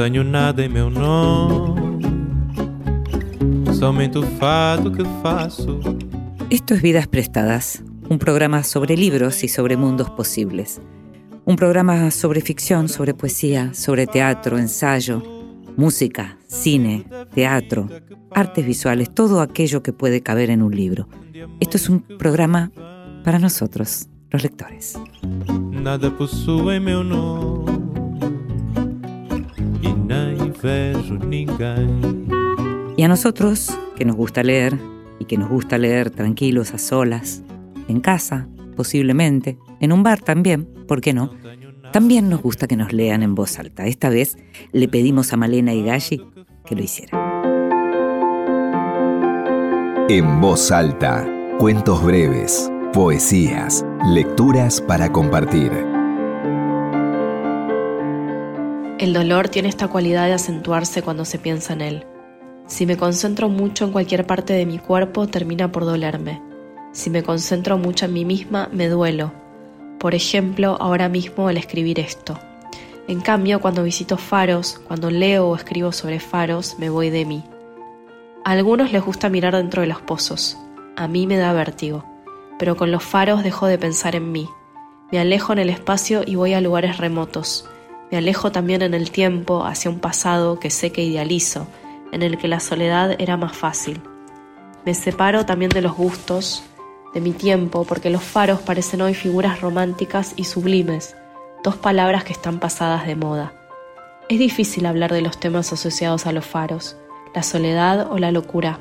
Não tenho nada em meu nome, somente o fado que faço. Esto es Vidas Prestadas, un programa sobre libros y sobre mundos posibles. Un programa sobre ficción, sobre poesía, sobre teatro, ensayo, música, cine, teatro, artes visuales, todo aquello que puede caber en un libro. Esto es un programa para nosotros, los lectores. Nada possui meu nome Y a nosotros, que nos gusta leer, y que nos gusta leer tranquilos, a solas, en casa, posiblemente, en un bar también, ¿por qué no? También nos gusta que nos lean en voz alta. Esta vez le pedimos a Malena y Galli que lo hiciera. En voz alta, cuentos breves, poesías, lecturas para compartir. El dolor tiene esta cualidad de acentuarse cuando se piensa en él. Si me concentro mucho en cualquier parte de mi cuerpo, termina por dolerme. Si me concentro mucho en mí misma, me duelo. Por ejemplo, ahora mismo al escribir esto. En cambio, cuando visito faros, cuando leo o escribo sobre faros, me voy de mí. A algunos les gusta mirar dentro de los pozos. A mí me da vértigo. Pero con los faros dejo de pensar en mí. Me alejo en el espacio y voy a lugares remotos. Me alejo también en el tiempo hacia un pasado que sé que idealizo, en el que la soledad era más fácil. Me separo también de los gustos, de mi tiempo, porque los faros parecen hoy figuras románticas y sublimes, dos palabras que están pasadas de moda. Es difícil hablar de los temas asociados a los faros, la soledad o la locura.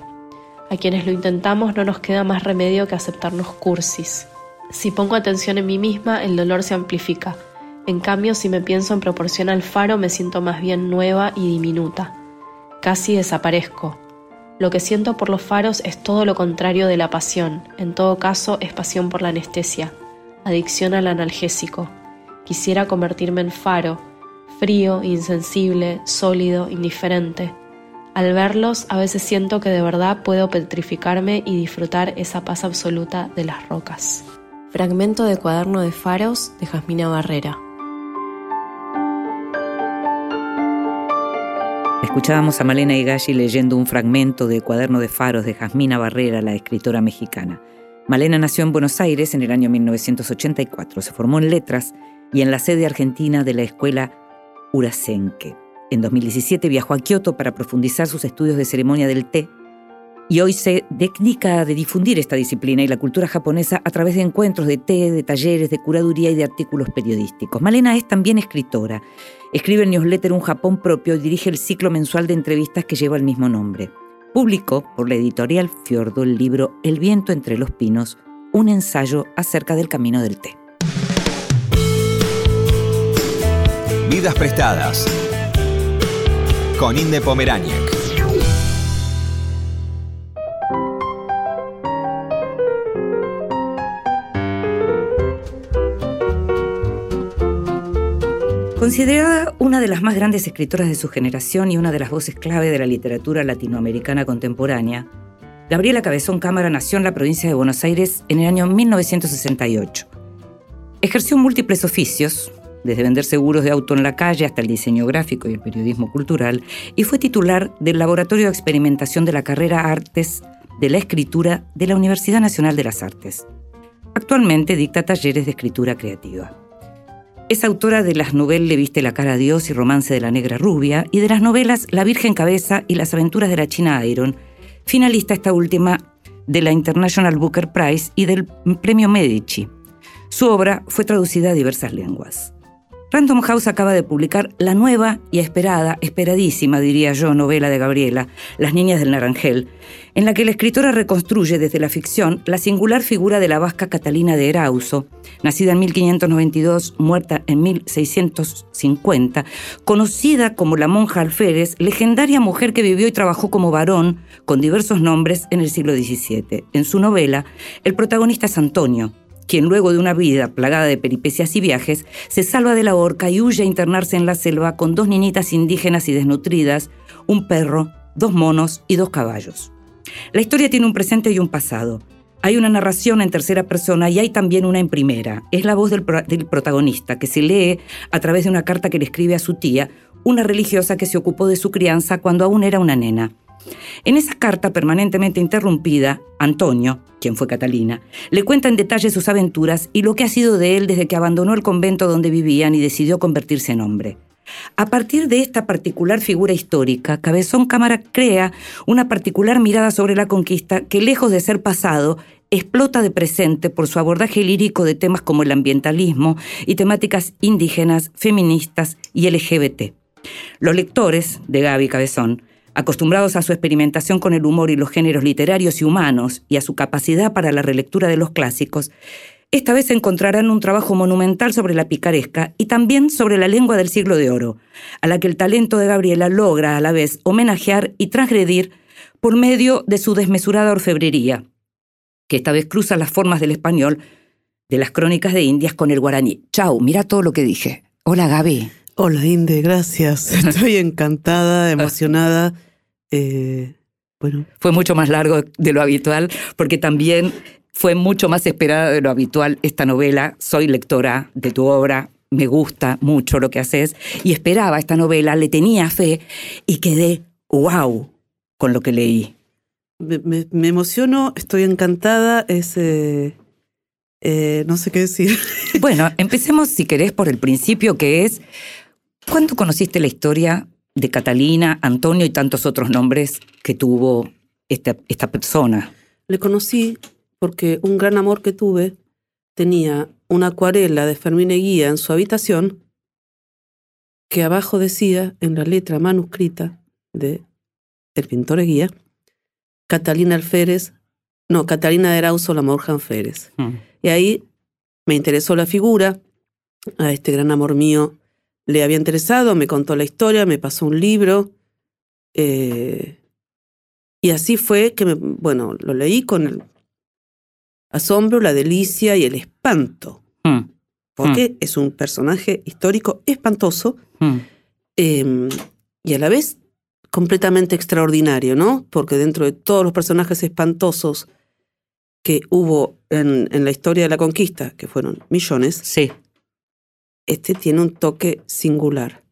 A quienes lo intentamos no nos queda más remedio que aceptarnos cursis. Si pongo atención en mí misma, el dolor se amplifica. En cambio, si me pienso en proporción al faro, me siento más bien nueva y diminuta. Casi desaparezco. Lo que siento por los faros es todo lo contrario de la pasión. En todo caso, es pasión por la anestesia, adicción al analgésico. Quisiera convertirme en faro, frío, insensible, sólido, indiferente. Al verlos, a veces siento que de verdad puedo petrificarme y disfrutar esa paz absoluta de las rocas. Fragmento de cuaderno de faros de Jasmina Barrera. Escuchábamos a Malena Higashi leyendo un fragmento de Cuaderno de Faros de Jasmina Barrera, la escritora mexicana. Malena nació en Buenos Aires en el año 1984. Se formó en letras y en la sede argentina de la escuela Urasenke. En 2017 viajó a Kioto para profundizar sus estudios de ceremonia del té y hoy se dedica a difundir esta disciplina y la cultura japonesa a través de encuentros de té, de talleres, de curaduría y de artículos periodísticos. Malena es también escritora. Escribe el newsletter Un Japón propio y dirige el ciclo mensual de entrevistas que lleva el mismo nombre. Publicó por la editorial Fiordo el libro El viento entre los pinos, un ensayo acerca del camino del té. Vidas prestadas con Inde Pomeráñez. Considerada una de las más grandes escritoras de su generación y una de las voces clave de la literatura latinoamericana contemporánea, Gabriela Cabezón Cámara nació en la provincia de Buenos Aires en el año 1968. Ejerció múltiples oficios, desde vender seguros de auto en la calle hasta el diseño gráfico y el periodismo cultural, y fue titular del Laboratorio de Experimentación de la Carrera Artes de la Escritura de la Universidad Nacional de las Artes. Actualmente dicta talleres de escritura creativa. Es autora de las novelas Le viste la cara a Dios y Romance de la Negra Rubia y de las novelas La Virgen Cabeza y Las aventuras de la China Iron, finalista esta última de la International Booker Prize y del Premio Medici. Su obra fue traducida a diversas lenguas. Random House acaba de publicar la nueva y esperada, esperadísima diría yo, novela de Gabriela, Las Niñas del Naranjel, en la que la escritora reconstruye desde la ficción la singular figura de la vasca Catalina de Erauso, nacida en 1592, muerta en 1650, conocida como la monja alférez, legendaria mujer que vivió y trabajó como varón con diversos nombres en el siglo XVII. En su novela, el protagonista es Antonio, quien luego de una vida plagada de peripecias y viajes, se salva de la horca y huye a internarse en la selva con dos niñitas indígenas y desnutridas, un perro, dos monos y dos caballos. La historia tiene un presente y un pasado. Hay una narración en tercera persona y hay también una en primera. Es la voz del, protagonista que se lee a través de una carta que le escribe a su tía, una religiosa que se ocupó de su crianza cuando aún era una nena. En esa carta permanentemente interrumpida, Antonio, quien fue Catalina, le cuenta en detalle sus aventuras y lo que ha sido de él desde que abandonó el convento donde vivían y decidió convertirse en hombre. A partir de esta particular figura histórica, Cabezón Cámara crea una particular mirada sobre la conquista que, lejos de ser pasado, explota de presente por su abordaje lírico de temas como el ambientalismo y temáticas indígenas, feministas y LGBT. Los lectores de Gaby Cabezón, acostumbrados a su experimentación con el humor y los géneros literarios y humanos y a su capacidad para la relectura de los clásicos, esta vez encontrarán un trabajo monumental sobre la picaresca y también sobre la lengua del siglo de oro, a la que el talento de Gabriela logra a la vez homenajear y transgredir por medio de su desmesurada orfebrería, que esta vez cruza las formas del español de las crónicas de Indias con el guaraní. Chau, mira todo lo que dije. Hola Gaby. Hola Inde, gracias. Estoy encantada, emocionada. Eh, bueno. Fue mucho más largo de lo habitual porque también fue mucho más esperada de lo habitual esta novela. Soy lectora de tu obra, me gusta mucho lo que haces y esperaba esta novela, le tenía fe y quedé wow con lo que leí. Me, emociono, estoy encantada, es... Eh, eh, no sé qué decir. Bueno, empecemos si querés por el principio, que es, ¿cuándo conociste la historia de Catalina, Antonio y tantos otros nombres que tuvo esta, esta persona? Le conocí porque un gran amor que tuve tenía una acuarela de Fermín Eguía en su habitación que abajo decía en la letra manuscrita de el pintor Eguía, Catalina Alférez, no, Catalina de Erauso, la Morjan Férez. Mm. Y ahí me interesó la figura, a este gran amor mío le había interesado, me contó la historia, me pasó un libro, eh, y así fue que, me, bueno, lo leí con el asombro, la delicia y el espanto. Hmm. Porque hmm. es un personaje histórico espantoso hmm. em, y a la vez completamente extraordinario, ¿no? Porque dentro de todos los personajes espantosos que hubo en, en la historia de la conquista, que fueron millones, sí. Este tiene un toque singular.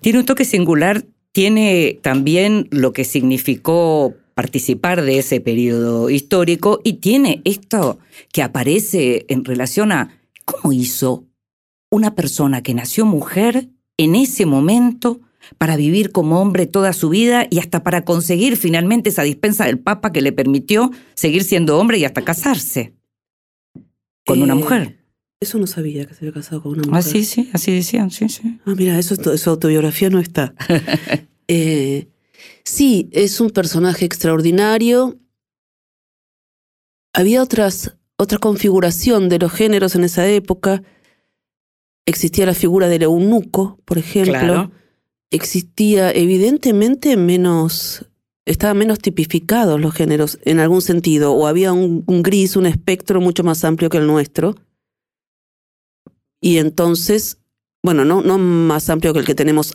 Tiene un toque singular, tiene también lo que significó participar de ese periodo histórico y tiene esto que aparece en relación a cómo hizo una persona que nació mujer en ese momento para vivir como hombre toda su vida y hasta para conseguir finalmente esa dispensa del Papa que le permitió seguir siendo hombre y hasta casarse con una eh, mujer. Eso no sabía que se había casado con una ah, mujer. Ah, sí, sí, así decían, sí, sí. Ah, mira, eso, su autobiografía no está. eh, Sí, es un personaje extraordinario. Había otras, otra configuración de los géneros en esa época. Existía la figura del eunuco, por ejemplo. Existía evidentemente menos, estaban menos tipificados los géneros en algún sentido, o había un, un gris, un espectro mucho más amplio que el nuestro. Y entonces, bueno, no, no más amplio que el que tenemos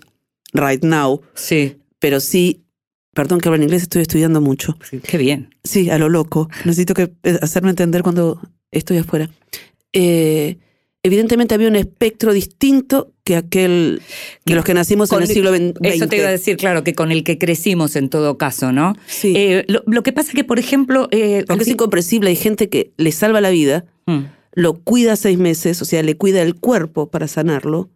right now, sí. pero sí Perdón que hablo en inglés, estoy estudiando mucho. qué bien. Sí, a lo loco. Necesito que eh, hacerme entender cuando estoy afuera. Eh, evidentemente había un espectro distinto que aquel de los que nacimos en el siglo XX. Eso te iba a decir, claro, que con el que crecimos en todo caso, ¿no? Sí. Eh, lo, que pasa es que, por ejemplo... Eh, Porque es incomprensible, hay gente que le salva la vida, mm. Lo cuida seis meses, o sea, le cuida el cuerpo para sanarlo.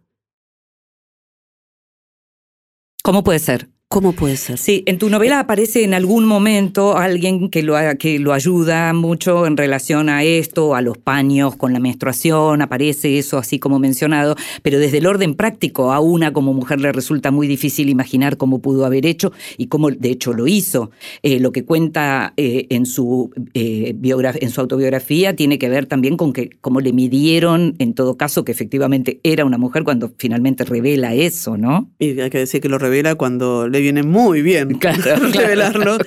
¿Cómo puede ser? ¿Cómo puede ser? Sí, en tu novela aparece en algún momento alguien que lo, que lo ayuda mucho en relación a esto, a los paños con la menstruación, aparece eso así como mencionado, pero desde el orden práctico a una como mujer le resulta muy difícil imaginar cómo pudo haber hecho y cómo de hecho lo hizo. Eh, lo que cuenta eh, en, su, eh, en su autobiografía tiene que ver también con que cómo le midieron, en todo caso, que efectivamente era una mujer cuando finalmente revela eso, ¿no? Y hay que decir que lo revela cuando viene muy bien revelarlo.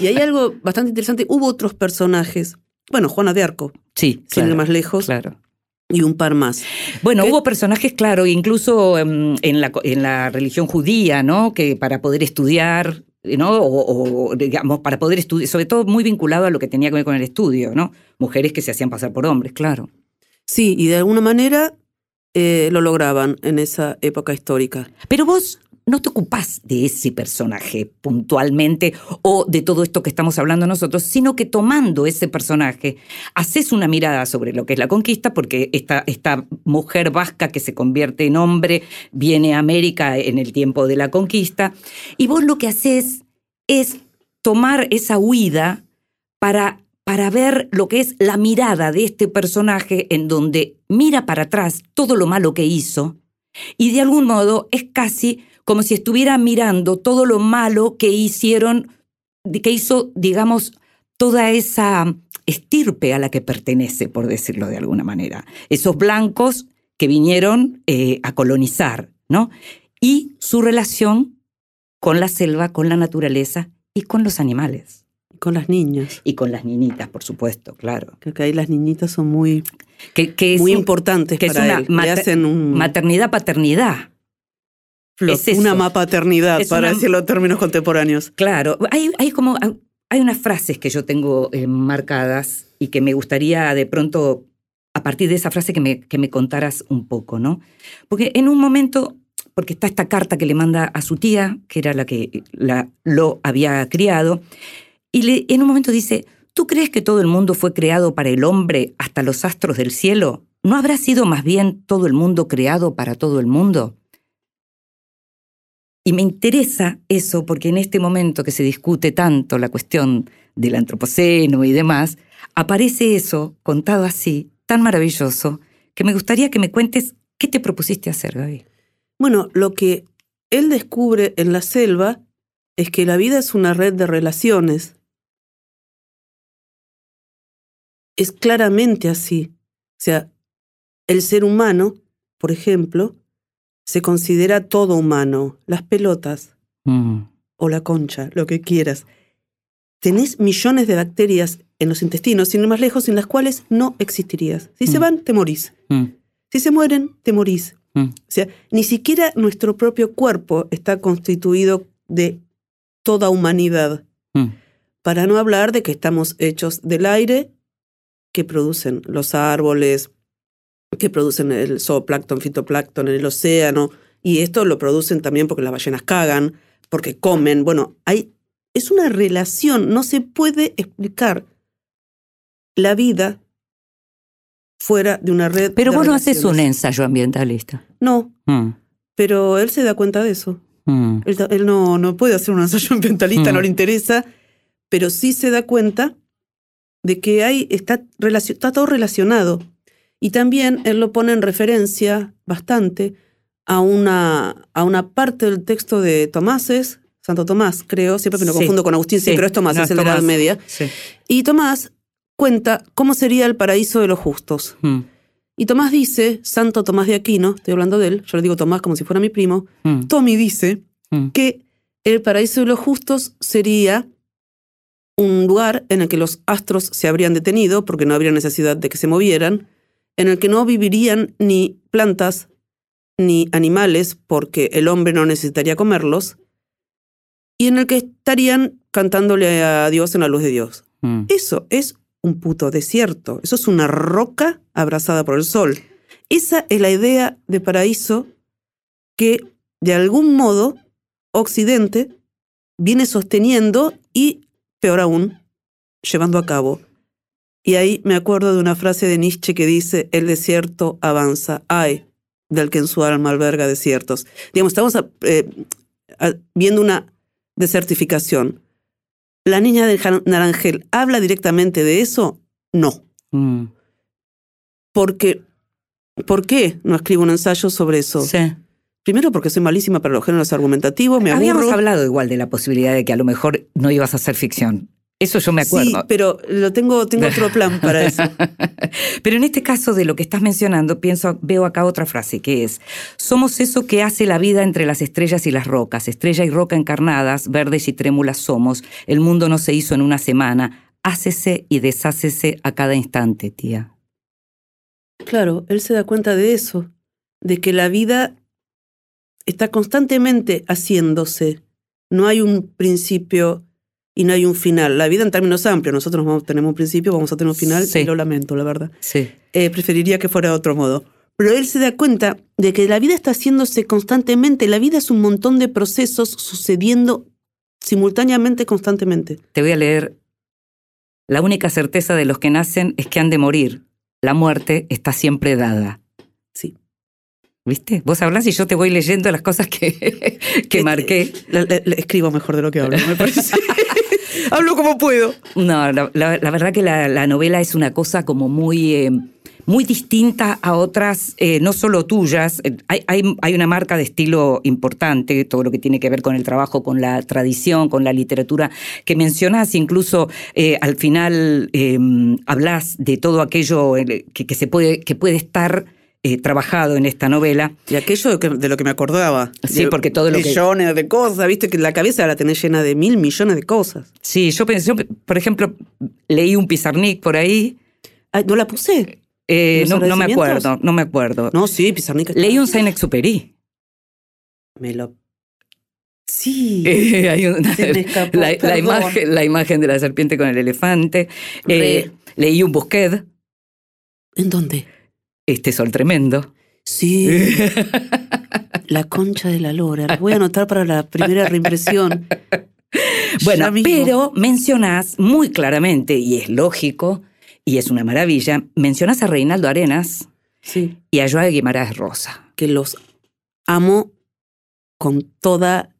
Y hay algo bastante interesante. Hubo otros personajes. Bueno, Juana de Arco. Sí. Sin ir más lejos. Claro. Y un par más. Bueno, hubo personajes, claro, incluso em, en, la, en la religión judía, ¿no? Que para poder estudiar, ¿no? O, digamos, para poder estudiar, sobre todo muy vinculado a lo que tenía que ver con el estudio, ¿no? Mujeres que se hacían pasar por hombres, claro. Sí, y de alguna manera eh, lo lograban en esa época histórica. Pero vos no te ocupás de ese personaje puntualmente o de todo esto que estamos hablando nosotros, sino que tomando ese personaje, haces una mirada sobre lo que es la conquista, porque esta, esta mujer vasca que se convierte en hombre viene a América en el tiempo de la conquista, y vos lo que haces es tomar esa huida para para ver lo que es la mirada de este personaje en donde mira para atrás todo lo malo que hizo y de algún modo es casi como si estuviera mirando todo lo malo que hicieron, que hizo, digamos, toda esa estirpe a la que pertenece, por decirlo de alguna manera. Esos blancos que vinieron eh, a colonizar, ¿no? Y su relación con la selva, con la naturaleza y con los animales. Con las niñas. Y con las niñitas, por supuesto, claro. Creo que ahí las niñitas son muy, que, que muy un, importantes que para es una él. Hacen un, Es una mapaternidad, Es para una- decirlo en términos contemporáneos. Claro, hay, hay como hay unas frases que yo tengo eh, marcadas y que me gustaría de pronto, a partir de esa frase, que me, que me contaras un poco, ¿no? Porque en un momento, porque está esta carta que le manda a su tía, que era la que la, lo había criado, y le- en un momento dice, ¿tú crees que todo el mundo fue creado para el hombre hasta los astros del cielo? ¿No habrá sido más bien todo el mundo creado para todo el mundo? Y me interesa eso porque en este momento que se discute tanto la cuestión del antropoceno y demás, aparece eso contado así, tan maravilloso, que me gustaría que me cuentes qué te propusiste hacer, Gaby. Bueno, lo que él descubre en la selva es que la vida es una red de relaciones. Es claramente así. O sea, el ser humano, por ejemplo, se considera todo humano. Las pelotas Mm, o la concha, lo que quieras. Tenés millones de bacterias en los intestinos, sin ir más lejos, sin las cuales no existirías. Si se Mm. van, te morís. mm, Si se mueren, te morís. O sea, ni siquiera nuestro propio cuerpo está constituido de toda humanidad. Para no hablar de que estamos hechos del aire que producen los árboles, que producen el zooplancton, fitoplancton en el océano, y esto lo producen también porque las ballenas cagan, porque comen. Bueno, hay, es una relación, no se puede explicar la vida fuera de una red. Pero de vos no haces un ensayo ambientalista. No, Mm, pero él se da cuenta de eso. mm, Él, no, no puede hacer un ensayo ambientalista, Mm. no le interesa, pero sí se da cuenta de que hay, está, está todo relacionado. Y también él lo pone en referencia bastante a una, a una parte del texto de Tomáses, Santo Tomás, creo, siempre me lo Sí. confundo con Agustín, sí, Sí. pero es Tomás, No, es el de la Edad Tomás. Media. sí. Y Tomás cuenta cómo sería el paraíso de los justos. Mm, Y Tomás dice, Santo Tomás de Aquino, estoy hablando de él, yo le digo Tomás como si fuera mi primo, mm, Tommy dice mm. que el paraíso de los justos sería un lugar en el que los astros se habrían detenido porque no habría necesidad de que se movieran, en el que no vivirían ni plantas ni animales porque el hombre no necesitaría comerlos, y en el que estarían cantándole a Dios en la luz de Dios. mm. Eso es un puto desierto, eso es una roca abrazada por el sol. Esa es la idea de paraíso que de algún modo Occidente viene sosteniendo y, peor aún, llevando a cabo. Y ahí me acuerdo de una frase de Nietzsche que dice, el desierto avanza, ay, del que en su alma alberga desiertos. Digamos, estamos eh, viendo una desertificación. ¿La niña del naranjel habla directamente de eso? No. Mm. Porque, ¿Por qué no escribo un ensayo sobre eso? Sí. Primero porque soy malísima para los géneros argumentativos, me Habíamos aburro. hablado igual de la posibilidad de que a lo mejor no ibas a hacer ficción. Eso yo me acuerdo. Sí, pero lo tengo, tengo otro plan para eso. Pero en este caso de lo que estás mencionando, pienso, veo acá otra frase que es: somos eso que hace la vida entre las estrellas y las rocas, estrella y roca encarnadas, verdes y trémulas somos. El mundo no se hizo en una semana. Hácese y deshácese a cada instante, tía. Claro, él se da cuenta de eso, de que la vida está constantemente haciéndose. No hay un principio y no hay un final. La vida en términos amplios, nosotros vamos, tenemos un principio, vamos a tener un final, Sí. y lo lamento, la verdad. Sí. Eh, preferiría que fuera de otro modo. Pero él se da cuenta de que la vida está haciéndose constantemente. La vida es un montón de procesos sucediendo simultáneamente, constantemente. Te voy a leer. La única certeza de los que nacen es que han de morir. La muerte está siempre dada. Sí. ¿Viste? Vos hablas y yo te voy leyendo las cosas que, que marqué. La- la- la- escribo mejor de lo que hablo, me parece. Hablo como puedo. No, la, verdad que la, la novela es una cosa como muy, eh, muy distinta a otras, eh, no solo tuyas. Hay, hay- una marca de estilo importante, todo lo que tiene que ver con el trabajo, con la tradición, con la literatura, que mencionás incluso eh, al final eh, hablas de todo aquello que, que se puede, que puede estar eh, trabajado en esta novela. Y aquello de, que- de lo que me acordaba. Sí, De porque todo lo que- Millones de cosas, viste que la cabeza la tenés llena de mil millones de cosas. Sí, yo pensé, yo, por ejemplo, leí un Pizarnik por ahí. Ay, ¿No la puse? eh, ¿Los no, no me acuerdo, no me acuerdo. No, sí, Pizarnik. Leí un Saint-Exupéry. Me lo... Sí. Eh, hay una- Se me escapó, la, imagen, la imagen de la serpiente con el elefante. Eh, leí un Busquet, ¿En dónde? Este sol tremendo. Sí. la concha de la lora. La voy a anotar para la primera reimpresión. Bueno, pero mencionás muy claramente, y es lógico, y es una maravilla, mencionás a Reinaldo Arenas Sí. y a Joao Guimarães Rosa. Que los amo con toda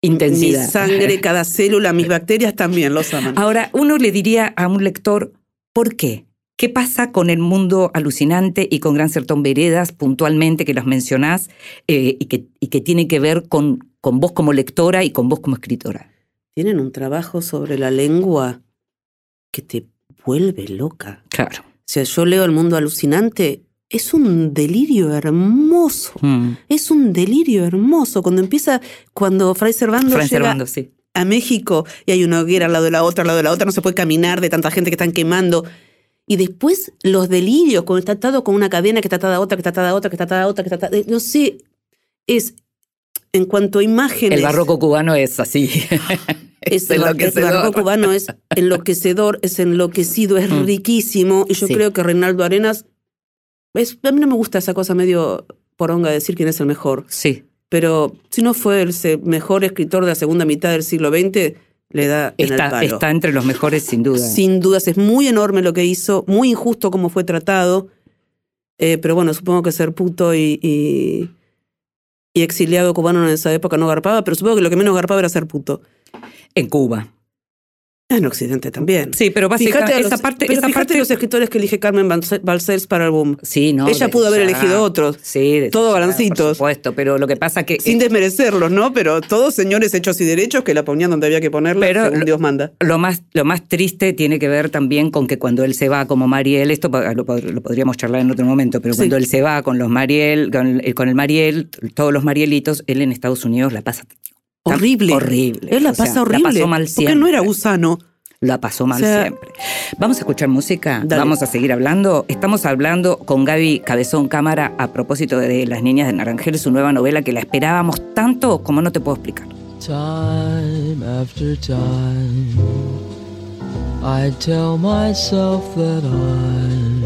Intensidad. mi sangre, cada célula, mis bacterias también los aman. Ahora, uno le diría a un lector, ¿por qué? ¿Qué pasa con el mundo alucinante y con Gran Sertón Veredas puntualmente que los mencionás eh, y, que, y que tiene que ver con, con vos como lectora y con vos como escritora? Tienen un trabajo sobre la lengua que te vuelve loca. Claro. O sea, yo leo El mundo alucinante, es un delirio hermoso. Mm. Es un delirio hermoso. Cuando empieza, cuando Fray Servando Fran llega Servando, sí. a México y hay una hoguera al lado de la otra, al lado de la otra, no se puede caminar de tanta gente que están quemando. Y después los delirios, cuando está atado con una cadena que está atada a otra, que está atada a otra, que está atada a otra, que está atada... eh, No sé, es... En cuanto a imágenes... El barroco cubano es así. Es el, barroco cubano es enloquecedor, es enloquecido, es Mm. riquísimo. Y yo Sí. creo que Reinaldo Arenas. Es, a mí no me gusta esa cosa medio poronga de decir quién es el mejor. Sí. Pero si no fue el mejor escritor de la segunda mitad del siglo XX, le da en el Está, palo. está entre los mejores, sin duda. Sin dudas, es muy enorme lo que hizo, muy injusto cómo fue tratado. Eh, pero bueno, supongo que ser puto y, y, y exiliado cubano en esa época no garpaba, pero supongo que lo que menos garpaba era ser puto. En Cuba. En Occidente también. Sí, pero básicamente los, esa parte. pero esa fíjate parte los escritores que elige Carmen Balce- Balcells para el boom. Sí, no. Ella pudo haber elegido otros, Sí, de- Todo balancitos. Por supuesto, pero lo que pasa que. sin desmerecerlos, ¿no? Pero todos señores hechos y derechos que la ponían donde había que ponerla, Pero según lo- Dios manda. Lo más, lo más triste tiene que ver también con que cuando él se va como Mariel, esto lo, pod- lo podríamos charlar en otro momento, pero Sí. cuando él se va con los Mariel, con, el- con el Mariel, todos los Marielitos, él en Estados Unidos la pasa Horrible. Horrible. Él la O sea, pasa horrible. La pasó mal porque siempre. él no era gusano. La pasó mal O sea- siempre. Vamos a escuchar música, Dale. vamos a seguir hablando. Estamos hablando con Gaby Cabezón Cámara a propósito de Las Niñas de Naranjel, su nueva novela que la esperábamos tanto como no te puedo explicar. Time after time, I tell myself that I'm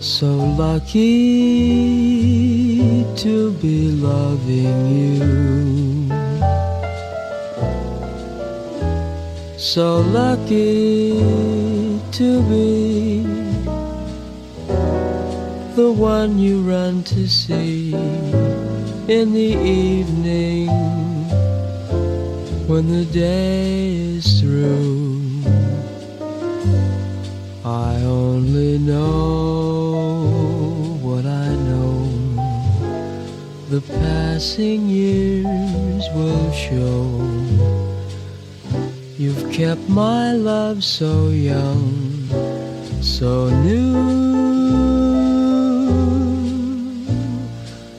so lucky to be loving you. So lucky to be the one you run to see in the evening when the day is through. I only know what I know. The passing years will show. You've kept my love so young, so new.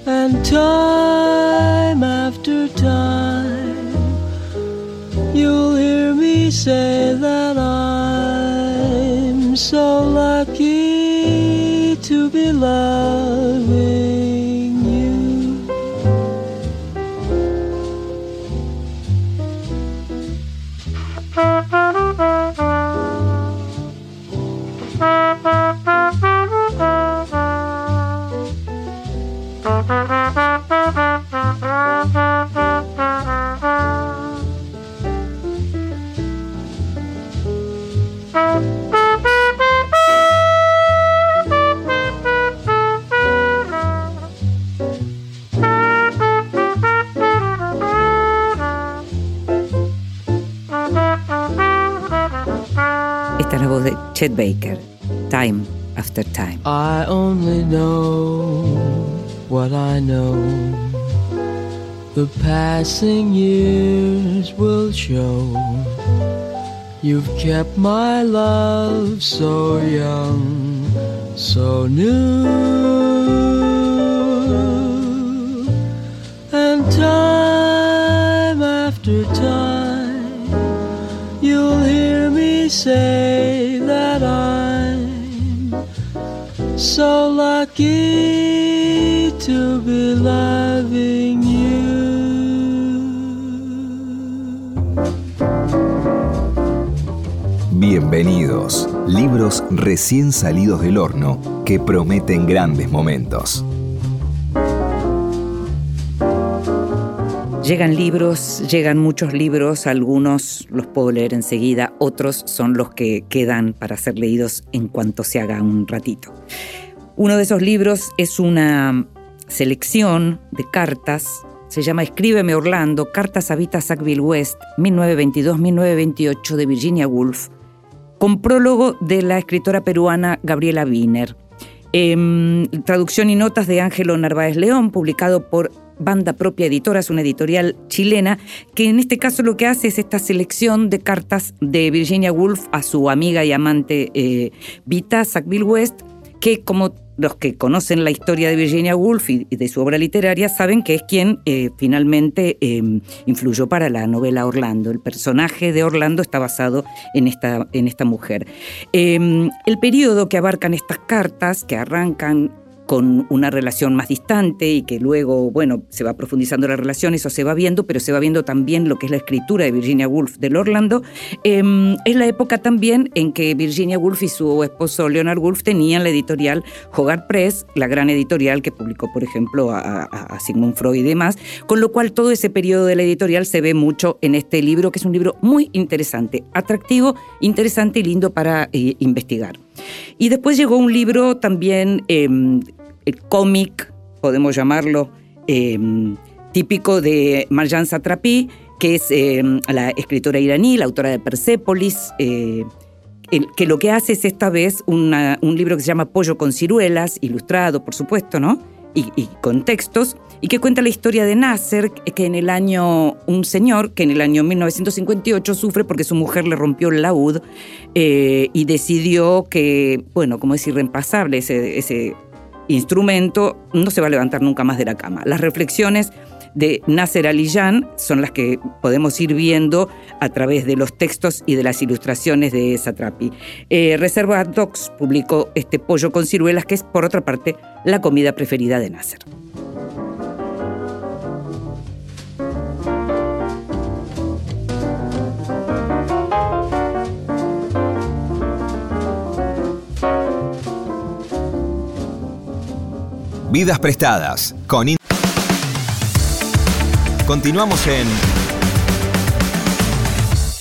And time after time, you'll hear me say that I'm so lucky to be loving Chet Baker, Time After Time. I only know what I know. The passing years will show. You've kept my love so young, so new. And time after time, you'll hear me say Bienvenidos, libros recién salidos del horno que prometen grandes momentos. Llegan libros, llegan muchos libros, algunos los puedo leer enseguida, otros son los que quedan para ser leídos en cuanto se haga un ratito. Uno de esos libros es una selección de cartas, se llama Escríbeme Orlando, Cartas a Vita Sackville West, 1922-1928 de Virginia Woolf, con prólogo de la escritora peruana Gabriela Wiener. Em, traducción y notas de Ángelo Narváez León, publicado por Banda Propia Editora, es una editorial chilena, que en este caso lo que hace es esta selección de cartas de Virginia Woolf a su amiga y amante eh, Vita Sackville West, que como los que conocen la historia de Virginia Woolf y de su obra literaria saben que es quien eh, finalmente eh, influyó para la novela Orlando. El personaje de Orlando está basado en esta, en esta mujer. Eh, el periodo que abarcan estas cartas, que arrancan con una relación más distante y que luego, bueno, se va profundizando la relación, eso se va viendo, pero se va viendo también lo que es la escritura de Virginia Woolf del Orlando. Eh, es la época también en que Virginia Woolf y su esposo Leonard Woolf tenían la editorial Hogarth Press, la gran editorial que publicó, por ejemplo, a, Sigmund Freud y demás, con lo cual todo ese periodo de la editorial se ve mucho en este libro, que es un libro muy interesante, atractivo, interesante y lindo para eh, investigar. Y después llegó un libro también, el cómic, podemos llamarlo, eh, típico de Marjan Satrapi, que es eh, la escritora iraní, la autora de Persépolis, eh, el- que lo que hace es esta vez un libro que se llama Pollo con ciruelas, ilustrado, por supuesto, ¿no? Y, con textos, y que cuenta la historia de Nasser, que en el año, un señor que en el año 1958 sufre porque su mujer le rompió el laúd eh, y decidió que, bueno, como es irreemplazable ese instrumento, no se va a levantar nunca más de la cama. Las reflexiones de Nasser Aliyan son las que podemos ir viendo a través de los textos y de las ilustraciones de Satrapi. Eh, Reserva Docs publicó este pollo con ciruelas, que es, por otra parte, la comida preferida de Nasser. Vidas prestadas con In- Continuamos en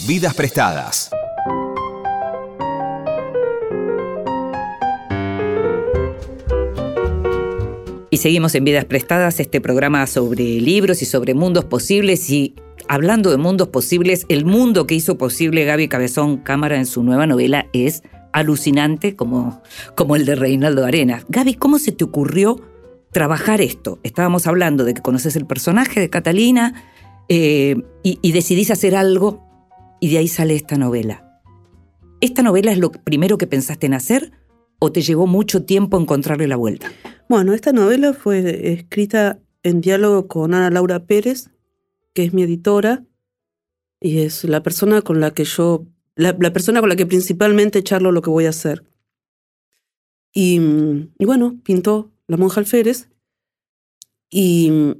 Vidas prestadas. Y seguimos en Vidas Prestadas, este programa sobre libros y sobre mundos posibles. Y hablando de mundos posibles, el mundo que hizo posible Gaby Cabezón Cámara en su nueva novela es alucinante como, como el de Reinaldo Arenas. Gaby, ¿cómo se te ocurrió trabajar esto? Estábamos hablando de que conoces el personaje de Catalina eh, y, decidís hacer algo y de ahí sale esta novela. ¿Esta novela es lo primero que pensaste en hacer o te llevó mucho tiempo encontrarle la vuelta? Bueno, esta novela fue escrita en diálogo con Ana Laura Pérez, que es mi editora, y es la persona con la que yo, la, persona con la que principalmente charlo lo que voy a hacer. Y bueno, pintó La monja alférez, y mm,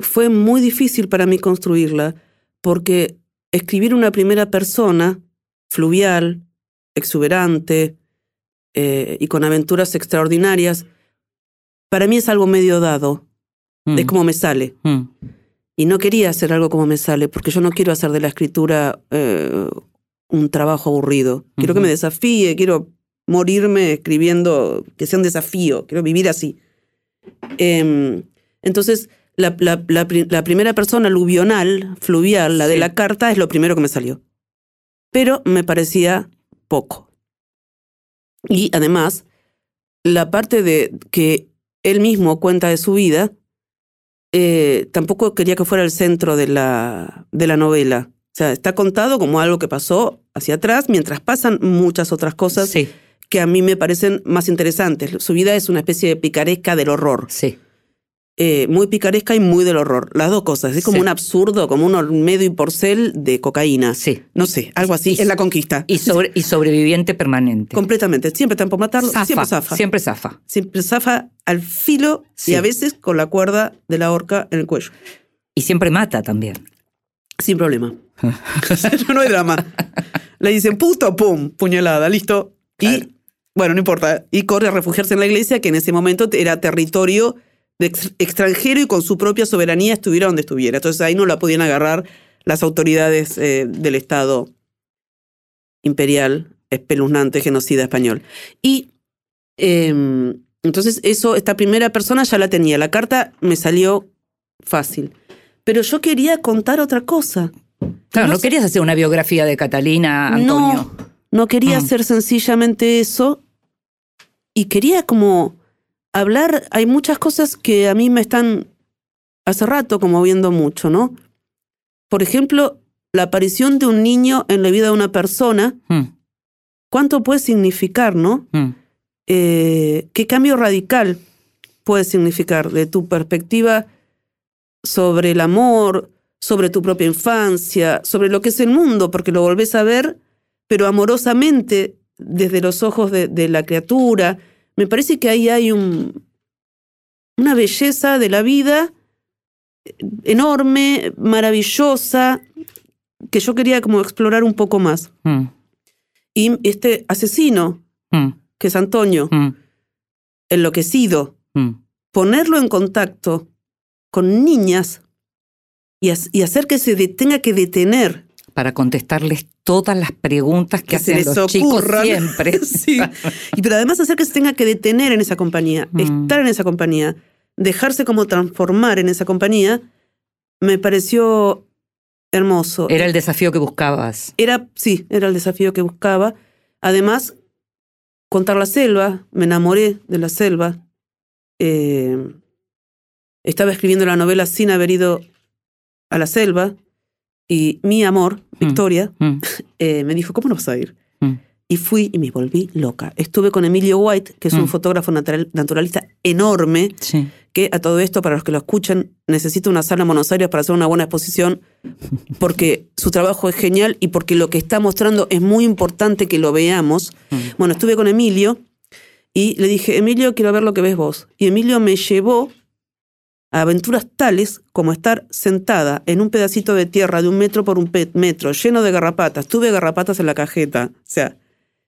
fue muy difícil para mí construirla, porque escribir una primera persona, fluvial, exuberante, eh, y con aventuras extraordinarias, para mí es algo medio dado. Mm. Es como me sale. Mm. Y no quería hacer algo como me sale, porque yo no quiero hacer de la escritura eh, un trabajo aburrido. Quiero que me desafíe, quiero morirme escribiendo, que sea un desafío, quiero vivir así. Em, entonces, la, la- la pri- la primera persona aluvional, fluvial, la de la carta, es lo primero que me salió. Pero me parecía poco. Y además, la parte de que él mismo cuenta de su vida, eh, tampoco quería que fuera el centro de la, de la novela. O sea, está contado como algo que pasó hacia atrás, mientras pasan muchas otras cosas Sí, que a mí me parecen más interesantes. Su vida es una especie de picaresca del horror. sí. Eh, muy picaresca y muy del horror. Las dos cosas. Es como Sí. un absurdo, como un medio y porcel de cocaína. Sí. No sé, algo así. Y- en la conquista. Y, sobre, y sobreviviente permanente. Completamente. Siempre están por matarlo. Zafa, Siempre zafa. Siempre zafa. Siempre zafa al filo Sí. y a veces con la cuerda de la horca en el cuello. Y siempre mata también. Sin problema. no hay drama. Le dicen puto, pum, puñalada, listo. Claro. Y bueno, no importa. Y corre a refugiarse en la iglesia, que en ese momento era territorio de ex- extranjero y con su propia soberanía estuviera donde estuviera. Entonces ahí no la podían agarrar las autoridades eh, del Estado imperial, espeluznante, genocida español. Y eh, entonces eso, esta primera persona ya la tenía. La carta me salió fácil. Pero yo quería contar otra cosa. Claro, no, No querías hacer una biografía de Catalina, Antonio. No, no quería Mm. hacer sencillamente eso. Y quería como hablar, hay muchas cosas que a mí me están hace rato como viendo mucho, ¿no? Por ejemplo, la aparición de un niño en la vida de una persona, Mm, ¿cuánto puede significar, no? mm. Eh, ¿Qué cambio radical puede significar de tu perspectiva sobre el amor, sobre tu propia infancia, sobre lo que es el mundo, porque lo volvés a ver, pero amorosamente, desde los ojos de, de la criatura? Me parece que ahí hay un, una belleza de la vida enorme, maravillosa, que yo quería como explorar un poco más. Mm, Y este asesino, mm, que es Antonio, mm, enloquecido, ponerlo en contacto con niñas y, ha- y hacer que se de- tenga que detener. Para contestarles todas las preguntas que, Que hacen los chicos siempre. sí. Y pero además hacer que se tenga que detener en esa compañía, Mm. estar en esa compañía, dejarse como transformar en esa compañía, me pareció hermoso. Era el desafío que buscabas. Era, sí, era el desafío que buscaba. Además, contar la selva, me enamoré de la selva. Eh, estaba escribiendo la novela sin haber ido a la selva y mi amor, Mm. Victoria, Mm, eh, me dijo, ¿cómo no vas a ir? mm. Y fui y me volví loca. Estuve con Emilio White, que es un Mm. fotógrafo natural- naturalista enorme, Sí. que a todo esto, para los que lo escuchen, necesita una sala en Buenos Aires para hacer una buena exposición, porque su trabajo es genial y porque lo que está mostrando es muy importante que lo veamos. Mm. Bueno, estuve con Emilio y le dije, Emilio, quiero ver lo que ves vos. Y Emilio me llevó aventuras tales como estar sentada en un pedacito de tierra de un metro por un metro, lleno de garrapatas. Tuve garrapatas en la cajeta. O sea,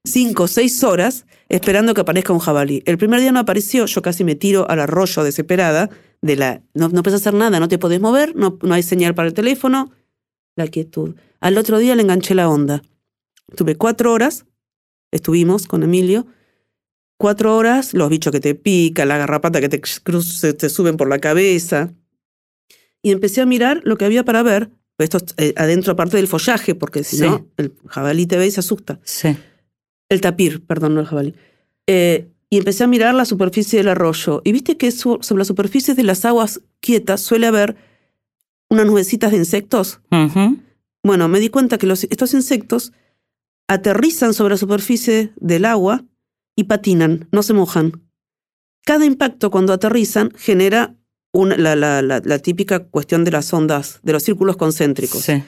cinco o seis horas esperando que aparezca un jabalí. El primer día no apareció, yo casi me tiro al arroyo desesperada de la... No, no puedes hacer nada, no te podés mover, no, no hay señal para el teléfono. La quietud. Al otro día le enganché la onda. Tuve cuatro horas, estuvimos con Emilio, cuatro horas, los bichos que te pican, la garrapata que te, te suben por la cabeza. Y empecé a mirar lo que había para ver. Esto es, eh, adentro, aparte del follaje, porque si Sí. no, el jabalí te ve y se asusta. Sí. El tapir, perdón, no el jabalí. Eh, y empecé a mirar la superficie del arroyo. Y viste que sobre las superficies de las aguas quietas suele haber unas nubecitas de insectos. Bueno, me di cuenta que los- estos insectos aterrizan sobre la superficie del agua y patinan, no se mojan. Cada impacto cuando aterrizan genera una- la, la- la- la típica cuestión de las ondas, de los círculos concéntricos. Sí.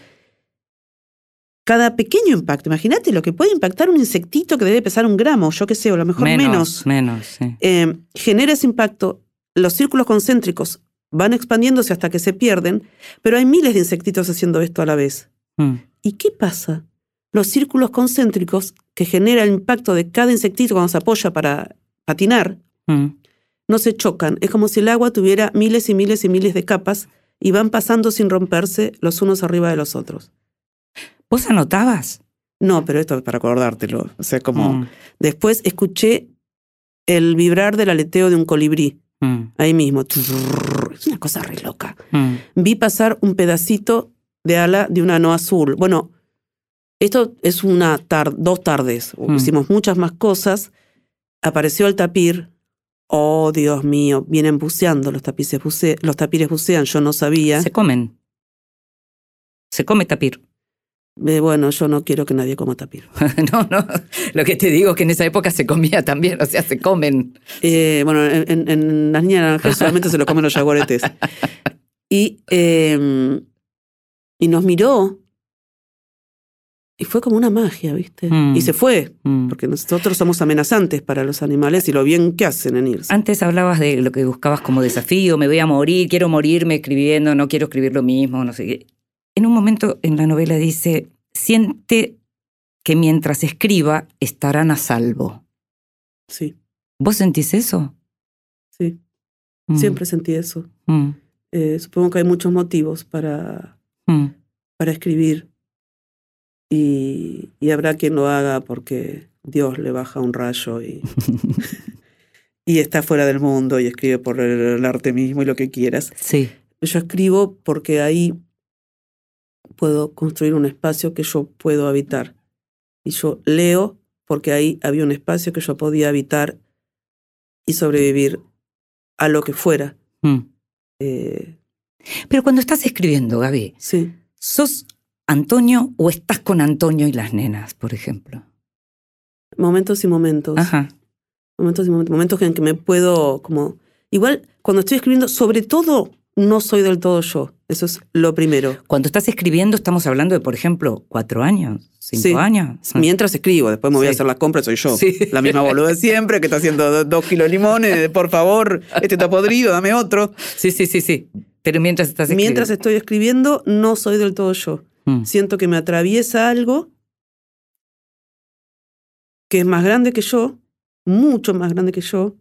Cada pequeño impacto, imagínate lo que puede impactar un insectito que debe pesar un gramo, yo qué sé, o a lo mejor menos. Menos, menos, sí. Eh, genera ese impacto, los círculos concéntricos van expandiéndose hasta que se pierden, pero hay miles de insectitos haciendo esto a la vez. Mm, ¿Y qué pasa? Los círculos concéntricos que genera el impacto de cada insectito cuando se apoya para patinar, mm. no se chocan. Es como si el agua tuviera miles y miles y miles de capas y van pasando sin romperse los unos arriba de los otros. ¿Vos anotabas? No, pero esto es para acordártelo. O sea, como Mm, después escuché el vibrar del aleteo de un colibrí, mm, ahí mismo. Es una cosa re loca. Vi pasar un pedacito de ala de una no azul. Bueno, esto es una tar dos tardes. Mm. Hicimos muchas más cosas. Apareció el tapir. Oh, Dios mío, vienen buceando, los, tapices buce los tapires bucean, yo no sabía. Se comen. Se come tapir. Eh, bueno, yo no quiero que nadie coma tapir. no, no. Lo que te digo es que en esa época se comía también, o sea, se comen. Eh, bueno, en, las niñas naranjas solamente se lo comen los jaguaretes. Y, eh, y nos miró. Y fue como una magia, ¿viste? Mm. Y se fue, Mm. porque nosotros somos amenazantes para los animales y lo bien que hacen en irse. Antes hablabas de lo que buscabas como desafío, me voy a morir, quiero morirme escribiendo, no quiero escribir lo mismo, no sé qué. En un momento en la novela dice, siente que mientras escriba estarán a salvo. Sí, ¿Vos sentís eso? sí, Mm, siempre sentí eso. mm, Eh, supongo que hay muchos motivos para, mm. para escribir y, y habrá quien lo haga porque Dios le baja un rayo y, y está fuera del mundo y escribe por el, el arte mismo y lo que quieras. Sí. Yo escribo porque ahí puedo construir un espacio que yo puedo habitar. Y yo leo porque ahí había un espacio que yo podía habitar y sobrevivir a lo que fuera. mm. Eh, Pero cuando estás escribiendo, Gaby, sí. ¿sos Antonio o estás con Antonio y las nenas, por ejemplo? Momentos y momentos. Ajá. Momentos y momentos. Momentos en que me puedo como... Igual, cuando estoy escribiendo, sobre todo, no soy del todo yo. Eso es lo primero. Cuando estás escribiendo, estamos hablando de, por ejemplo, cuatro años, cinco Sí. años. Mientras escribo, después me voy a hacer las compras, soy yo. Sí. La misma boluda de siempre, que está haciendo do- dos kilos de limones, por favor, este está podrido, dame otro. Sí, sí, sí, sí. Pero mientras estás escribiendo. Mientras estoy escribiendo, no soy del todo yo. Mm, Siento que me atraviesa algo que es más grande que yo, mucho más grande que yo,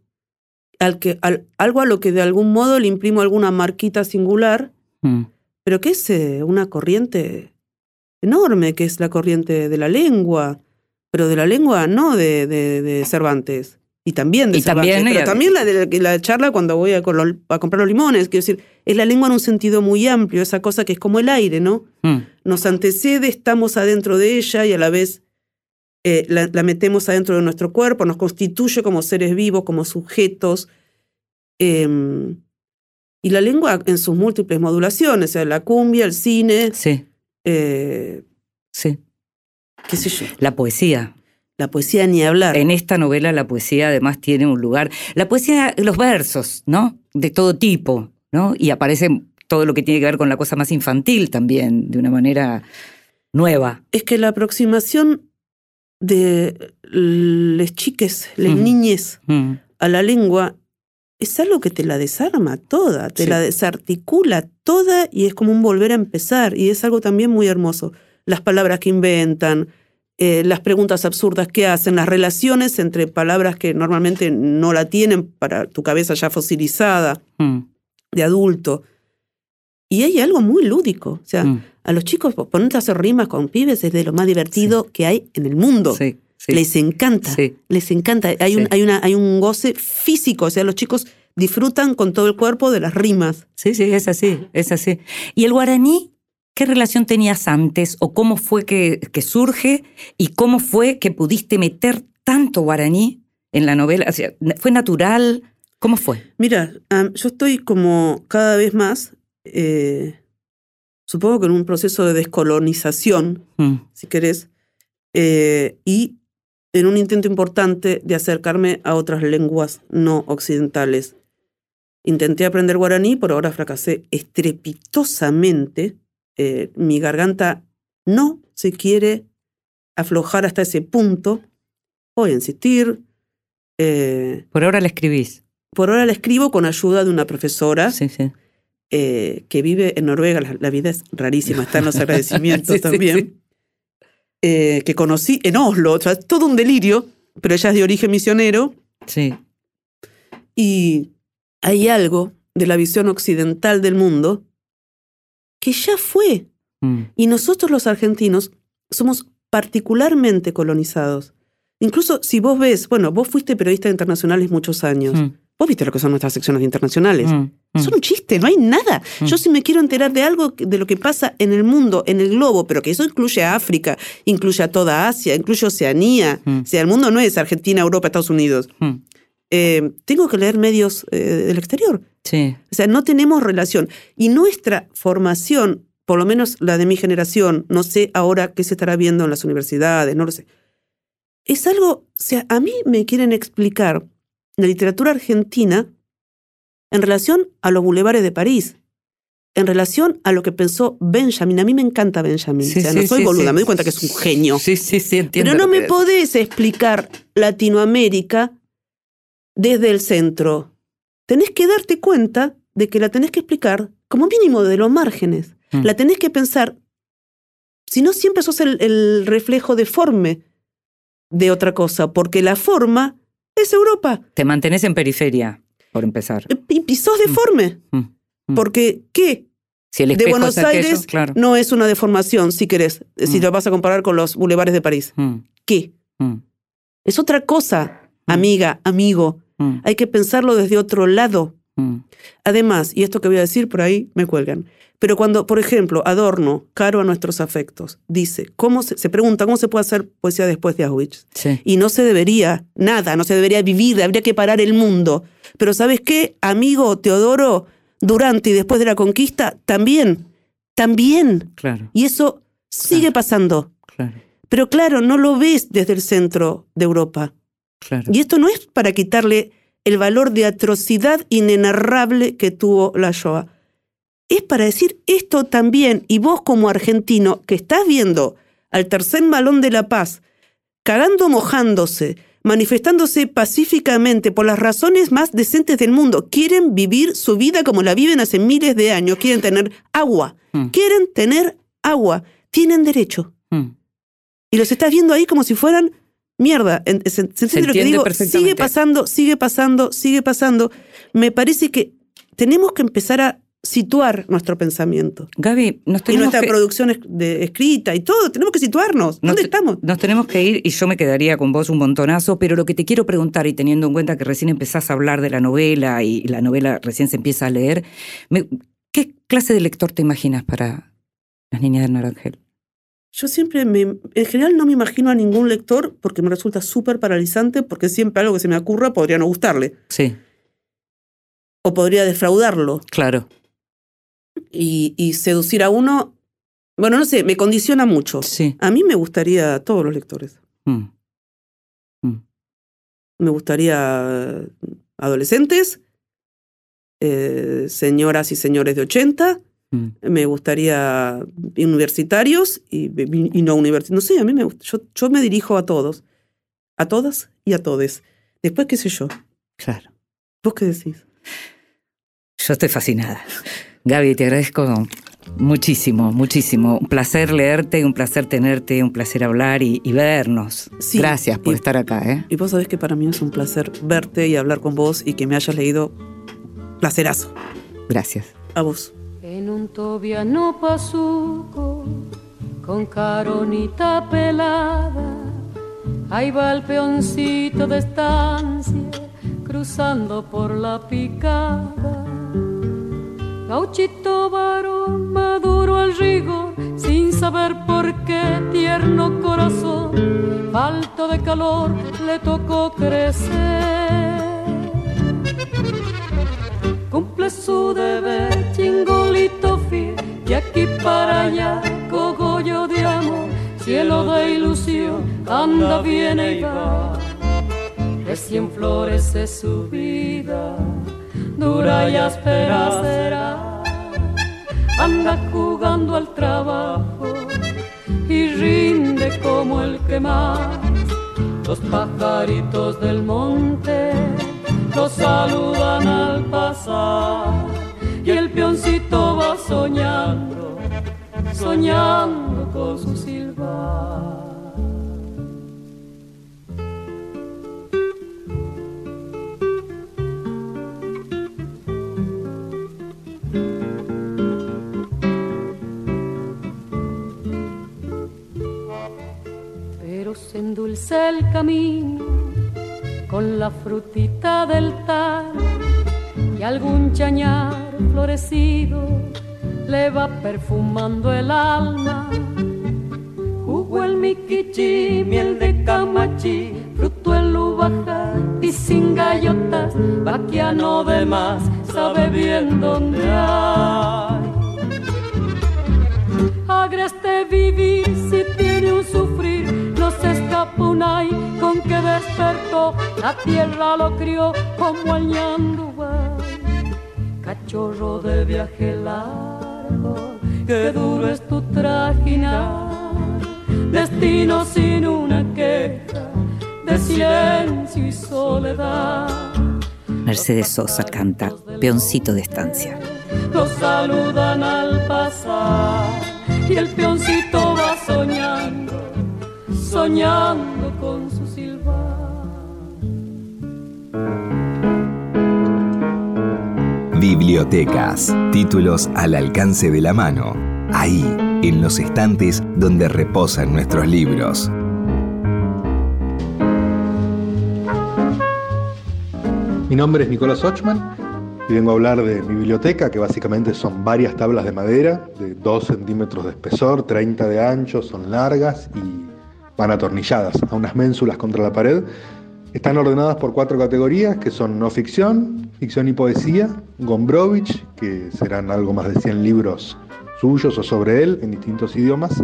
al que, al- algo a lo que de algún modo le imprimo alguna marquita singular, mm. pero que es eh, una corriente enorme, que es la corriente de la lengua, pero de la lengua no de, de- de Cervantes. Y también de Y Cervantes, también, pero y- también la de la, la charla cuando voy a, comprar los limones. Quiero decir, es la lengua en un sentido muy amplio, esa cosa que es como el aire, ¿no? Mm. Nos antecede, estamos adentro de ella y a la vez eh, la, la metemos adentro de nuestro cuerpo, nos constituye como seres vivos, como sujetos. Em, y la lengua en sus múltiples modulaciones, o sea, la cumbia, el cine, Sí, eh, sí. qué sé yo, La poesía. La poesía ni hablar. En esta novela la poesía además tiene un lugar. La poesía, los versos, ¿no? De todo tipo, ¿no? Y aparece todo lo que tiene que ver con la cosa más infantil también, de una manera nueva. Es que la aproximación de les chiques, les Ujú. niñes Mm, a la lengua es algo que te la desarma toda, te Sí. la desarticula toda y es como un volver a empezar y es algo también muy hermoso. Las palabras que inventan, eh, las preguntas absurdas que hacen, las relaciones entre palabras que normalmente no la tienen para tu cabeza ya fosilizada mm, de adulto. Y hay algo muy lúdico. O sea, mm. a los chicos ponerte a hacer rimas con pibes es de lo más divertido que hay en el mundo. Sí, sí. Les encanta. Sí. Les encanta. Hay, un, hay, una, hay un goce físico. O sea, los chicos disfrutan con todo el cuerpo de las rimas. Sí, sí, es así, es así. ¿Y el guaraní? ¿Qué relación tenías antes o cómo fue que, que surge y cómo fue que pudiste meter tanto guaraní en la novela? O sea, ¿Fue natural? ¿Cómo fue? Mira, yo estoy como cada vez más, eh, supongo que en un proceso de descolonización, Mm, si querés, eh, y en un intento importante de acercarme a otras lenguas no occidentales. Intenté aprender guaraní, por ahora fracasé estrepitosamente. Eh, mi garganta no se quiere aflojar hasta ese punto. Voy a insistir. Eh, Por ahora la escribís. por ahora la escribo con ayuda de una profesora Sí, sí. eh, que vive en Noruega. La, la vida es rarísima, está en los agradecimientos Sí, también. Eh, que conocí en Oslo, o sea, todo un delirio, pero ella es de origen misionero Sí. y hay algo de la visión occidental del mundo que ya fue. Mm. Y nosotros los argentinos somos particularmente colonizados. Incluso si vos ves, bueno, vos fuiste periodista de internacionales muchos años. Mm. Vos viste lo que son nuestras secciones de internacionales. Mm. Mm. Son un chiste, no hay nada. Yo si me quiero enterar de algo, de lo que pasa en el mundo, en el globo, pero que eso incluye a África, incluye a toda Asia, incluye Oceanía. Mm. O sea, el mundo no es Argentina, Europa, Estados Unidos. Eh, tengo que leer medios eh, del exterior. Sí. O sea, no tenemos relación. Y nuestra formación, por lo menos la de mi generación, no sé ahora qué se estará viendo en las universidades, no lo sé. Es algo, o sea, a mí me quieren explicar la literatura argentina en relación a los bulevares de París, en relación a lo que pensó Benjamin. A mí me encanta Benjamin. Sí, o sea, sí, no soy sí, boluda, me doy cuenta que es un genio. Sí, sí, sí, entiendo. Pero no me podés explicar Latinoamérica desde el centro. Tenés que darte cuenta de que la tenés que explicar como mínimo de los márgenes. Mm. La tenés que pensar, si no siempre sos el, el reflejo deforme de otra cosa, porque la forma es Europa. Te mantenés en periferia, por empezar. Y, y sos deforme. Mm. Mm. Porque, ¿qué? Si el De Buenos es aquello, Aires claro. no es una deformación, si querés, si Mm. lo vas a comparar con los bulevares de París. ¿Qué? Es otra cosa, amiga, amigo. Mm. Hay que pensarlo desde otro lado. Mm. Además, y esto que voy a decir por ahí me cuelgan, pero cuando, por ejemplo, Adorno, caro a nuestros afectos, dice, ¿cómo se, se pregunta cómo se puede hacer poesía después de Auschwitz? Sí. Y no se debería, nada, no se debería vivir, habría que parar el mundo. Pero ¿sabes qué, amigo Teodoro? Durante y después de la conquista, también, también. Claro, Y eso sigue Claro. pasando. claro, Pero claro, no lo ves desde el centro de Europa. Claro. Y esto no es para quitarle el valor de atrocidad inenarrable que tuvo la Shoah. Es para decir esto también, y vos como argentino que estás viendo al tercer malón de la paz, cagando mojándose, manifestándose pacíficamente por las razones más decentes del mundo, quieren vivir su vida como la viven hace miles de años, quieren tener agua, Mm. quieren tener agua, tienen derecho. Mm. Y los estás viendo ahí como si fueran mierda. ¿Se, se entiende lo que digo? Sigue pasando, sigue pasando, sigue pasando. Me parece que tenemos que empezar a situar nuestro pensamiento. Gaby, nos Y tenemos nuestra que... producción es- de- escrita y todo. Tenemos que situarnos. Nos ¿Dónde estamos? Nos tenemos que ir y yo me quedaría con vos un montonazo, pero lo que te quiero preguntar, y teniendo en cuenta que recién empezás a hablar de la novela y la novela recién se empieza a leer, me- ¿qué clase de lector te imaginas para Las Niñas del Naranjel? Yo siempre, me, en general, no me imagino a ningún lector porque me resulta súper paralizante, porque siempre algo que se me ocurra podría no gustarle Sí, o podría defraudarlo. claro. Y, y seducir a uno, bueno, no sé, me condiciona mucho. Sí. A mí me gustaría a todos los lectores. Mm. Me gustaría adolescentes, eh, señoras y señores de 80, Mm. me gustaría universitarios y, y no universitarios. No sé, a mí me gusta. Yo, yo me dirijo a todos, a todas y a todes. Después, qué sé yo. Claro. ¿Vos qué decís? Yo estoy fascinada. Gaby, te agradezco muchísimo, muchísimo. Un placer leerte, un placer tenerte, un placer hablar y, y vernos. Sí, Gracias por y- estar acá, ¿eh? Y vos sabés que para mí es un placer verte y hablar con vos y que me hayas leído. Placerazo. Gracias. A vos. En un tobiano pasuco con caronita pelada, ahí va el peoncito de estancia cruzando por la picada. Gauchito varón maduro al rigor, sin saber por qué tierno corazón, falto de calor, le tocó crecer cumple su deber, fiel, de aquí para allá, cogollo de amor, cielo de ilusión, anda, viene y va. Recién florece su vida, dura y áspera será, anda jugando al trabajo y rinde como el que más. Los pajaritos del monte lo saludan al pasar y el peoncito va soñando, soñando con su silbar. Pero se endulce el camino con la frutita del tal y algún chañar florecido le va perfumando el alma. Jugo el miquichi, miel de camachi, fruto el ubaja y sin gallotas, vaquiano de más, sabe bien dónde hay. Agreste vivir si tiene un sufrir, no se escapa un ay con que despertó, la tierra lo crió como el ñandubay. Cachorro de viaje largo, qué duro es tu trajinar, destino sin una queja, de silencio y soledad. Mercedes Sosa canta Peoncito de Estancia. Los saludan al pasar y el peoncito va soñando, soñando con su Bibliotecas. Títulos al alcance de la mano. Ahí, en los estantes donde reposan nuestros libros. Mi nombre es Nicolás Ochman y vengo a hablar de mi biblioteca, que básicamente son varias tablas de madera de 2 centímetros de espesor, 30 de ancho, son largas y van atornilladas a unas ménsulas contra la pared. Están ordenadas por cuatro categorías, que son no ficción, ficción y poesía, Gombrowicz, que serán algo más de 100 libros suyos o sobre él en distintos idiomas,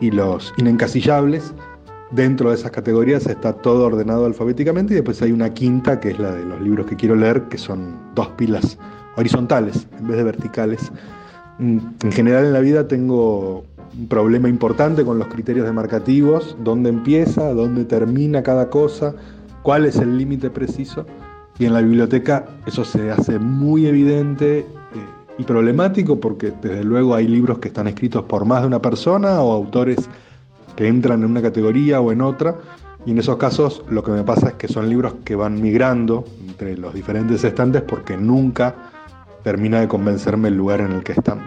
y los inencasillables. Dentro de esas categorías está todo ordenado alfabéticamente y después hay una quinta, que es la de los libros que quiero leer, que son dos pilas horizontales en vez de verticales. Mm, En general en la vida tengo un problema importante con los criterios demarcativos, dónde empieza, dónde termina cada cosa, cuál es el límite preciso. Y en la biblioteca eso se hace muy evidente eh, y problemático porque desde luego hay libros que están escritos por más de una persona o autores que entran en una categoría o en otra. Y en esos casos lo que me pasa es que son libros que van migrando entre los diferentes estantes porque nunca termina de convencerme el lugar en el que están.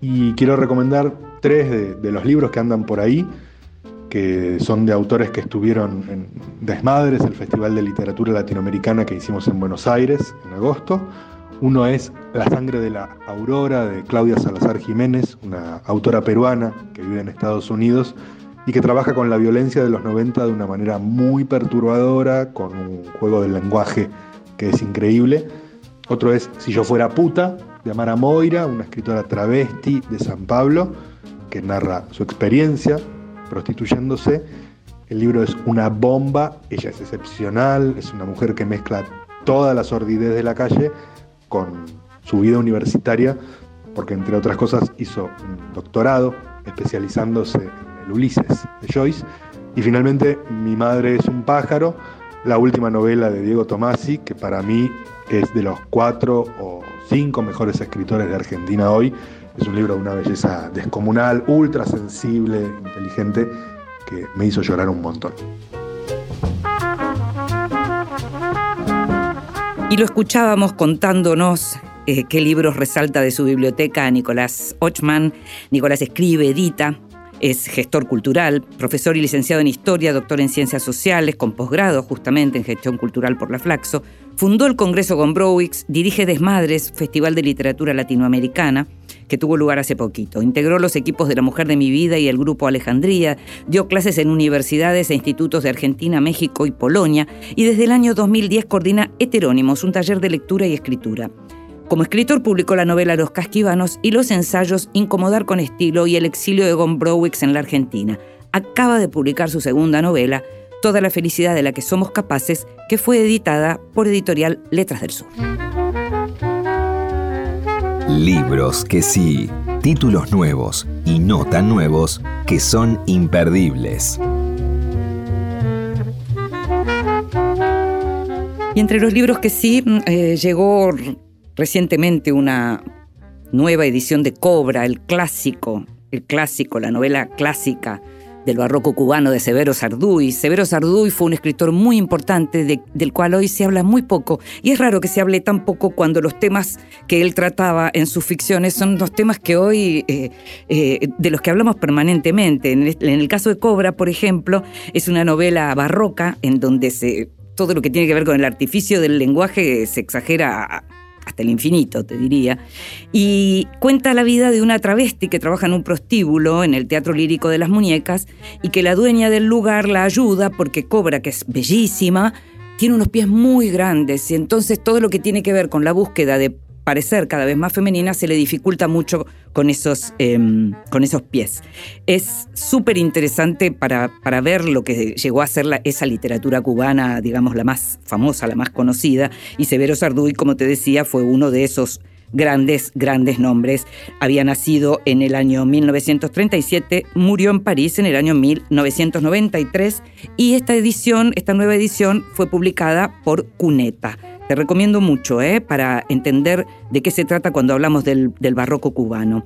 Y quiero recomendar tres de, de los libros que andan por ahí, que son de autores que estuvieron en Desmadres, el Festival de Literatura Latinoamericana que hicimos en Buenos Aires en agosto. Uno es La sangre de la aurora de Claudia Salazar Jiménez, una autora peruana que vive en Estados Unidos y que trabaja con la violencia de los 90 de una manera muy perturbadora, con un juego del lenguaje que es increíble. Otro es Si yo fuera puta, de Amara Moira, una escritora travesti de San Pablo, que narra su experiencia prostituyéndose. El libro es una bomba, ella es excepcional, es una mujer que mezcla toda la sordidez de la calle con su vida universitaria, porque entre otras cosas hizo un doctorado especializándose en el Ulises de Joyce. Y finalmente, Mi madre es un pájaro, la última novela de Diego Tomasi, que para mí es de los cuatro o cinco mejores escritores de Argentina hoy. Es un libro de una belleza descomunal, ultra sensible, inteligente, que me hizo llorar un montón. Y lo escuchábamos contándonos eh, qué libros resalta de su biblioteca Nicolás Ochman. Nicolás escribe, edita, es gestor cultural, profesor y licenciado en Historia, doctor en Ciencias Sociales, con posgrado justamente en Gestión Cultural por la Flaxo. Fundó el Congreso Gombrowicz, dirige Desmadres, Festival de Literatura Latinoamericana, que tuvo lugar hace poquito. Integró los equipos de La Mujer de mi Vida y el Grupo Alejandría, dio clases en universidades e institutos de Argentina, México y Polonia, y desde el año 2010 coordina Heterónimos, un taller de lectura y escritura. Como escritor publicó la novela Los Casquivanos y los ensayos Incomodar con estilo y El exilio de Gombrowicz en la Argentina. Acaba de publicar su segunda novela, Toda la felicidad de la que somos capaces, que fue editada por editorial Letras del Sur. Libros que sí, títulos nuevos y no tan nuevos que son imperdibles. Y entre los libros que sí, mm, eh, llegó recientemente una nueva edición de Cobra, el clásico, el clásico, la novela clásica del barroco cubano de Severo Sarduy. Severo Sarduy fue un escritor muy importante de- del cual hoy se habla muy poco y es raro que se hable tan poco cuando los temas que él trataba en sus ficciones son los temas que hoy eh, eh, de los que hablamos permanentemente. En el, en el caso de Cobra, por ejemplo, es una novela barroca en donde se todo lo que tiene que ver con el artificio del lenguaje se exagera a- hasta el infinito, te diría, y cuenta la vida de una travesti que trabaja en un prostíbulo en el Teatro Lírico de las Muñecas y que la dueña del lugar la ayuda porque Cobra, que es bellísima, tiene unos pies muy grandes y entonces todo lo que tiene que ver con la búsqueda de parecer cada vez más femenina se le dificulta mucho con esos, em, con esos pies. Es súper interesante para, para ver lo que llegó a ser la- esa literatura cubana, digamos, la más famosa, la más conocida, y Severo Sarduy, como te decía, fue uno de esos grandes, grandes nombres. Había nacido en el año 1937, murió en París en el año 1993 y esta edición, esta nueva edición fue publicada por Cuneta. Te recomiendo mucho ¿eh? para entender de qué se trata cuando hablamos del, del barroco cubano.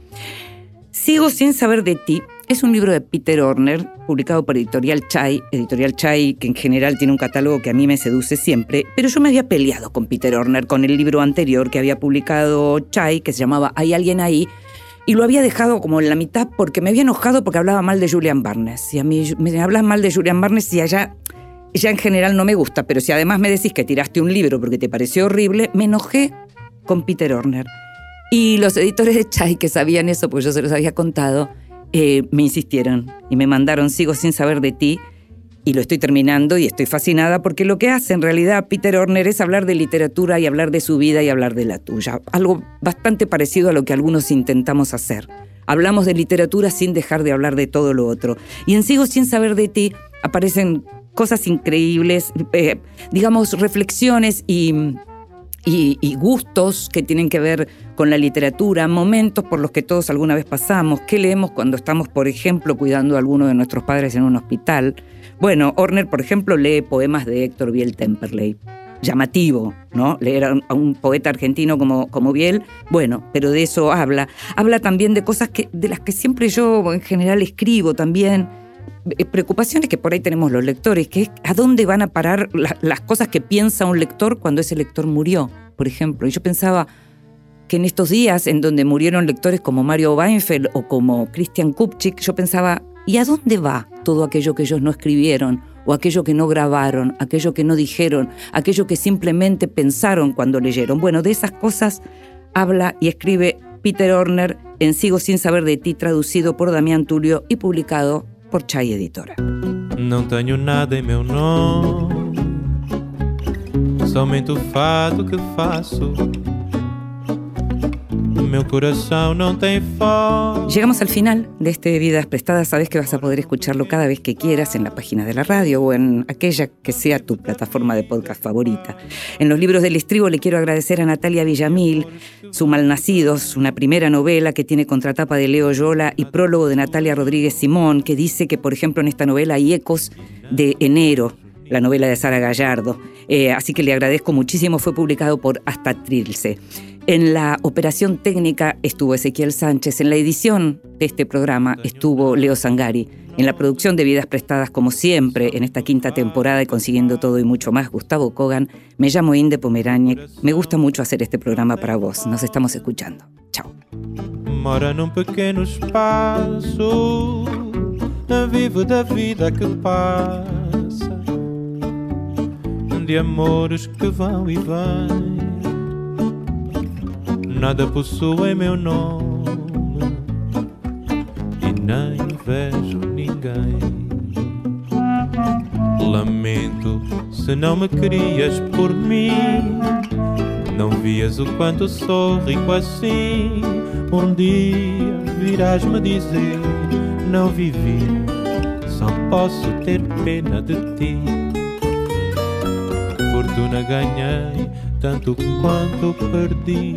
Sigo sin saber de ti. Es un libro de Peter Horner, publicado por Editorial Chai. Editorial Chai, que en general tiene un catálogo que a mí me seduce siempre. Pero yo me había peleado con Peter Horner, con el libro anterior que había publicado Chai, que se llamaba Hay alguien ahí. Y lo había dejado como en la mitad porque me había enojado porque hablaba mal de Julian Barnes. Y a mí me hablas mal de Julian Barnes y allá ya en general no me gusta, pero si además me decís que tiraste un libro porque te pareció horrible, me enojé con Peter Horner. Y los editores de Chai, que sabían eso, porque yo se los había contado, eh, me insistieron y me mandaron Sigo sin saber de ti. Y lo estoy terminando y estoy fascinada porque lo que hace en realidad Peter Horner es hablar de literatura y hablar de su vida y hablar de la tuya. Algo bastante parecido a lo que algunos intentamos hacer. Hablamos de literatura sin dejar de hablar de todo lo otro. Y en Sigo sin saber de ti aparecen cosas increíbles, eh, digamos, reflexiones y, y, y, gustos que tienen que ver con la literatura, momentos por los que todos alguna vez pasamos, qué leemos cuando estamos, por ejemplo, cuidando a alguno de nuestros padres en un hospital. Bueno, Horner, por ejemplo, lee poemas de Héctor Biel Temperley. Llamativo, ¿no? Leer a un, poeta argentino como, como Biel, bueno, pero de eso habla. Habla también de cosas que, de las que siempre yo en general escribo también preocupaciones que por ahí tenemos los lectores, que es a dónde van a parar la, las cosas que piensa un lector cuando ese lector murió, por ejemplo. Y yo pensaba que en estos días en donde murieron lectores como Mario Weinfeld o como Christian Kupchik, yo pensaba, ¿y a dónde va todo aquello que ellos no escribieron? o aquello que no grabaron, aquello que no dijeron, aquello que simplemente pensaron cuando leyeron. Bueno, de esas cosas habla y escribe Peter Horner en Sigo sin saber de ti, traducido por Damián Tulio y publicado por Chai Editora. Não tenho nada em meu nome, somente o fado que faço. Meu coração não tem. Llegamos al final de este Vidas Prestadas. Sabes que vas a poder escucharlo cada vez que quieras en la página de la radio o en aquella que sea tu plataforma de podcast favorita. En los libros del estribo le quiero agradecer a Natalia Villamil, su Malnacidos, una primera novela que tiene contratapa de Leo Yola y prólogo de Natalia Rodríguez Simón, que dice que, por ejemplo, en esta novela hay ecos de enero, la novela de Sara Gallardo. Eh, así que le agradezco muchísimo. Fue publicado por Hasta Trilce. En la operación técnica estuvo Ezequiel Sánchez, en la edición de este programa estuvo Leo Sangari, en la producción de Vidas Prestadas, como siempre, en esta quinta temporada y consiguiendo todo y mucho más, Gustavo Kogan. Me llamo Inde Pomeraniec. Me gusta mucho hacer este programa para vos. Nos estamos escuchando. Chao. Mora num pequeno espaço, vivo da vida que de amores que vão e vêm. Nada possui meu nome e nem vejo ninguém. Lamento se não me querias por mim. Não vias o quanto sou rico assim. Um dia virás me dizer: Não vivi, só posso ter pena de ti. Fortuna ganhei, tanto quanto perdi.